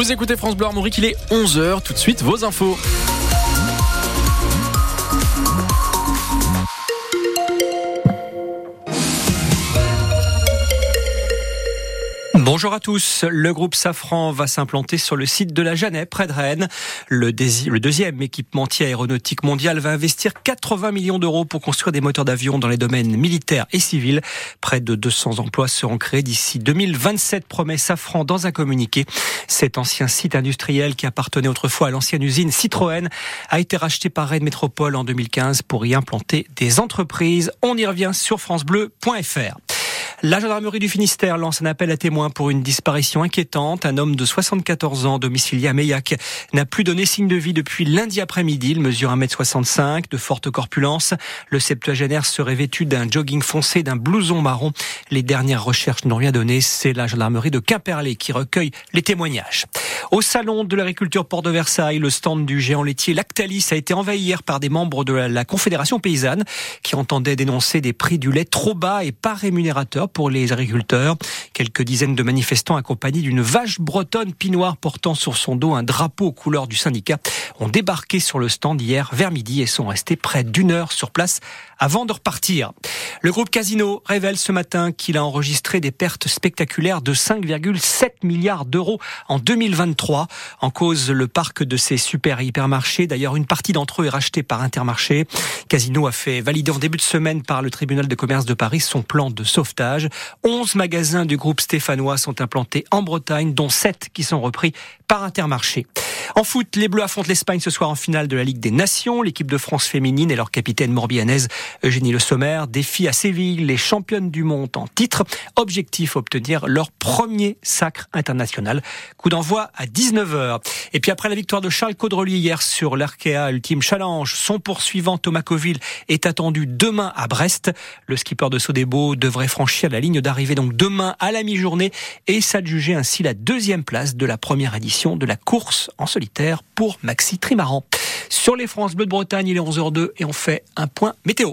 Vous écoutez France Bleu Armorique, il est 11h. Tout de suite, vos infos. Bonjour à tous. Le groupe Safran va s'implanter sur le site de la Jeannet, près de Rennes. Le, deuxième équipementier aéronautique mondial va investir 80 millions d'euros pour construire des moteurs d'avion dans les domaines militaires et civils. Près de 200 emplois seront créés d'ici 2027, promet Safran dans un communiqué. Cet ancien site industriel qui appartenait autrefois à l'ancienne usine Citroën a été racheté par Rennes Métropole en 2015 pour y implanter des entreprises. On y revient sur francebleu.fr. La gendarmerie du Finistère lance un appel à témoins pour une disparition inquiétante. Un homme de 74 ans, domicilié à Meillac, n'a plus donné signe de vie depuis lundi après-midi. Il mesure 1m65, de forte corpulence. Le septuagénaire serait vêtu d'un jogging foncé, d'un blouson marron. Les dernières recherches n'ont rien donné. C'est la gendarmerie de Quimperlé qui recueille les témoignages. Au salon de l'agriculture Port de Versailles, le stand du géant laitier Lactalis a été envahi hier par des membres de la Confédération paysanne qui entendaient dénoncer des prix du lait trop bas et pas rémunérateurs pour les agriculteurs. Quelques dizaines de manifestants accompagnés d'une vache bretonne pinoire portant sur son dos un drapeau aux couleurs du syndicat ont débarqué sur le stand hier vers midi et sont restés près d'une heure sur place avant de repartir. Le groupe Casino révèle ce matin qu'il a enregistré des pertes spectaculaires de 5,7 milliards d'euros en 2023. En cause, le parc de ses super hypermarchés. D'ailleurs, une partie d'entre eux est rachetée par Intermarché. Casino a fait valider en début de semaine par le tribunal de commerce de Paris son plan de sauvetage. 11 magasins du groupe stéphanois sont implantés en Bretagne, dont 7 qui sont repris par Intermarché. En foot, les Bleus affrontent l'Espagne ce soir en finale de la Ligue des Nations. L'équipe de France féminine et leur capitaine morbianaise Eugénie Le Sommer défient à Séville les championnes du monde en titre. Objectif obtenir leur premier sacre international. Coup d'envoi à 19h. Et puis après la victoire de Charles Caudrelier hier sur l'Arkea Ultime Challenge, son poursuivant Thomas Coville est attendu demain à Brest. Le skipper de Sodebo devrait franchir la ligne d'arrivée donc demain à la mi-journée et s'adjuger ainsi la deuxième place de la première édition de la course en solitaire pour Maxi Trimaran. Sur les France Bleu de Bretagne, il est 11h02 et on fait un point météo.